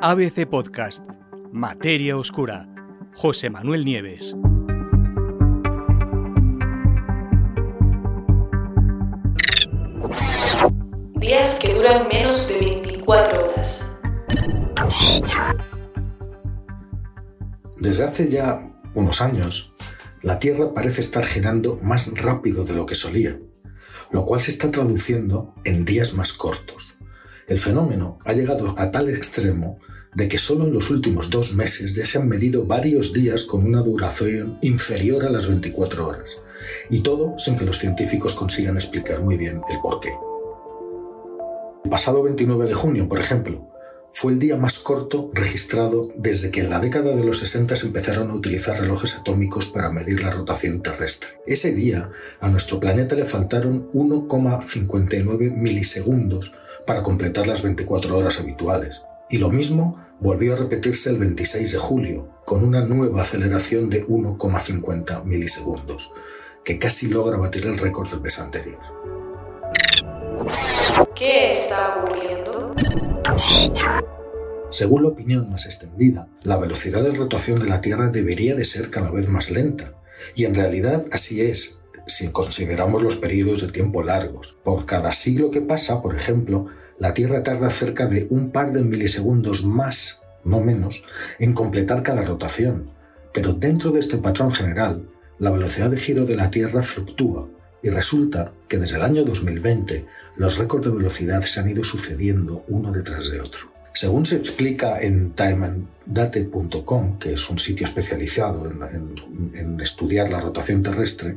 ABC Podcast, Materia Oscura, José Manuel Nieves. Días que duran menos de 24 horas. Desde hace ya unos años, la Tierra parece estar girando más rápido de lo que solía, lo cual se está traduciendo en días más cortos. El fenómeno ha llegado a tal extremo de que solo en los últimos dos meses ya se han medido varios días con una duración inferior a las 24 horas, y todo sin que los científicos consigan explicar muy bien el porqué. El pasado 29 de junio, por ejemplo, fue el día más corto registrado desde que en la década de los 60 se empezaron a utilizar relojes atómicos para medir la rotación terrestre. Ese día, a nuestro planeta le faltaron 1,59 milisegundos para completar las 24 horas habituales. Y lo mismo volvió a repetirse el 26 de julio, con una nueva aceleración de 1,50 milisegundos, que casi logra batir el récord del mes anterior. ¿Qué está ocurriendo? Según la opinión más extendida, la velocidad de rotación de la Tierra debería de ser cada vez más lenta, y en realidad así es, si consideramos los periodos de tiempo largos. Por cada siglo que pasa, por ejemplo, la Tierra tarda cerca de un par de milisegundos más, no menos, en completar cada rotación. Pero dentro de este patrón general, la velocidad de giro de la Tierra fluctúa y resulta que desde el año 2020 los récords de velocidad se han ido sucediendo uno detrás de otro. Según se explica en timeanddate.com, que es un sitio especializado en, en, estudiar la rotación terrestre,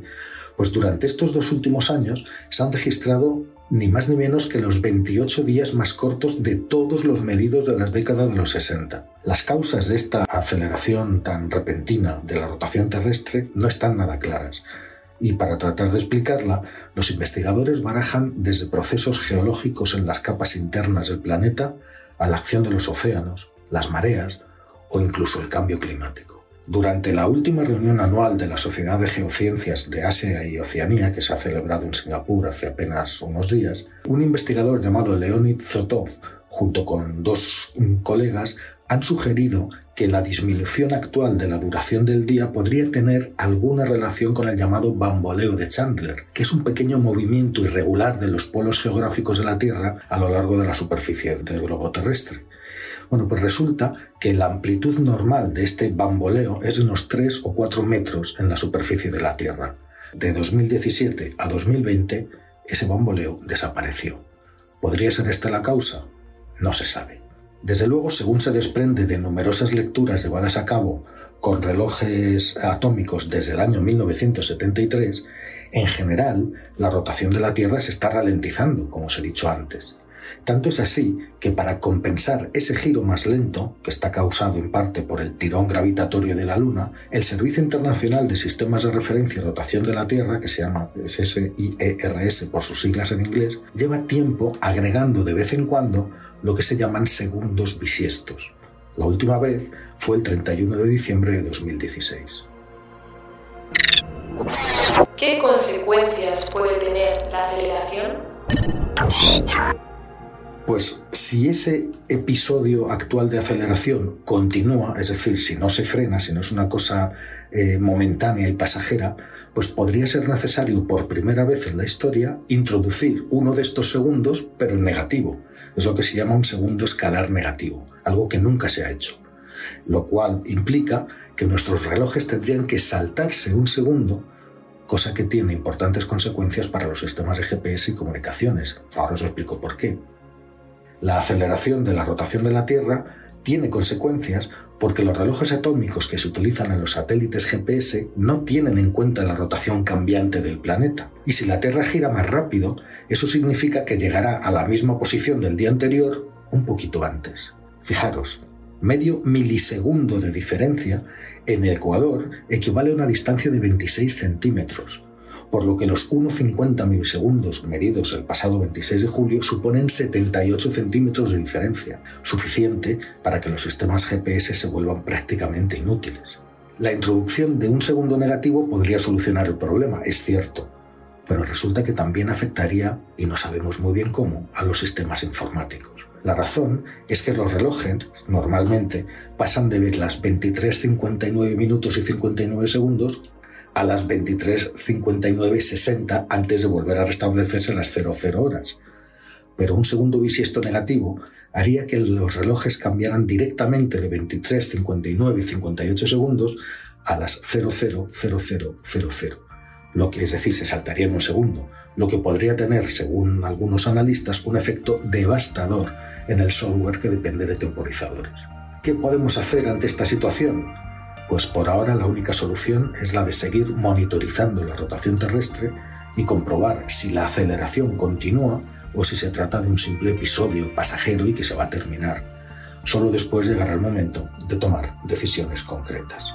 pues durante estos dos últimos años se han registrado ni más ni menos que los 28 días más cortos de todos los medidos de las décadas de los 60. Las causas de esta aceleración tan repentina de la rotación terrestre no están nada claras. Y para tratar de explicarla, los investigadores barajan desde procesos geológicos en las capas internas del planeta a la acción de los océanos, las mareas o incluso el cambio climático. Durante la última reunión anual de la Sociedad de Geociencias de Asia y Oceanía, que se ha celebrado en Singapur hace apenas unos días, un investigador llamado Leonid Zotov, junto con dos colegas, han sugerido que la disminución actual de la duración del día podría tener alguna relación con el llamado bamboleo de Chandler, que es un pequeño movimiento irregular de los polos geográficos de la Tierra a lo largo de la superficie del globo terrestre. Bueno, pues resulta que la amplitud normal de este bamboleo es de unos 3 o 4 metros en la superficie de la Tierra. De 2017 a 2020, ese bamboleo desapareció. ¿Podría ser esta la causa? No se sabe. Desde luego, según se desprende de numerosas lecturas llevadas a cabo con relojes atómicos desde el año 1973, en general la rotación de la Tierra se está ralentizando, como os he dicho antes. Tanto es así que para compensar ese giro más lento, que está causado en parte por el tirón gravitatorio de la Luna, el Servicio Internacional de Sistemas de Referencia y Rotación de la Tierra, que se llama SIERS por sus siglas en inglés, lleva tiempo agregando de vez en cuando lo que se llaman segundos bisiestos. La última vez fue el 31 de diciembre de 2016. ¿Qué consecuencias puede tener la aceleración? Pues si ese episodio actual de aceleración continúa, es decir, si no se frena, si no es una cosa eh, momentánea y pasajera, pues podría ser necesario por primera vez en la historia introducir uno de estos segundos, pero en negativo. Es lo que se llama un segundo escalar negativo, algo que nunca se ha hecho. Lo cual implica que nuestros relojes tendrían que saltarse un segundo cosa que tiene importantes consecuencias para los sistemas de GPS y comunicaciones. Ahora os explico por qué. La aceleración de la rotación de la Tierra tiene consecuencias porque los relojes atómicos que se utilizan en los satélites GPS no tienen en cuenta la rotación cambiante del planeta. Y si la Tierra gira más rápido, eso significa que llegará a la misma posición del día anterior un poquito antes. Fijaros, medio milisegundo de diferencia en el Ecuador equivale a una distancia de 26 centímetros, por lo que los 1,50 milisegundos medidos el pasado 26 de julio suponen 78 centímetros de diferencia, suficiente para que los sistemas GPS se vuelvan prácticamente inútiles. La introducción de un segundo negativo podría solucionar el problema, es cierto, pero resulta que también afectaría, y no sabemos muy bien cómo, a los sistemas informáticos. La razón es que los relojes normalmente pasan de ver las 23.59 minutos y 59 segundos a las 23.59 y 60 antes de volver a restablecerse las 00 horas. Pero un segundo bisiesto negativo haría que los relojes cambiaran directamente de 23.59 y 58 segundos a las 000000, lo que es decir, se saltaría en un segundo, lo que podría tener, según algunos analistas, un efecto devastador en el software que depende de temporizadores. ¿Qué podemos hacer ante esta situación? Pues por ahora la única solución es la de seguir monitorizando la rotación terrestre y comprobar si la aceleración continúa o si se trata de un simple episodio pasajero y que se va a terminar. Solo después llegará el momento de tomar decisiones concretas.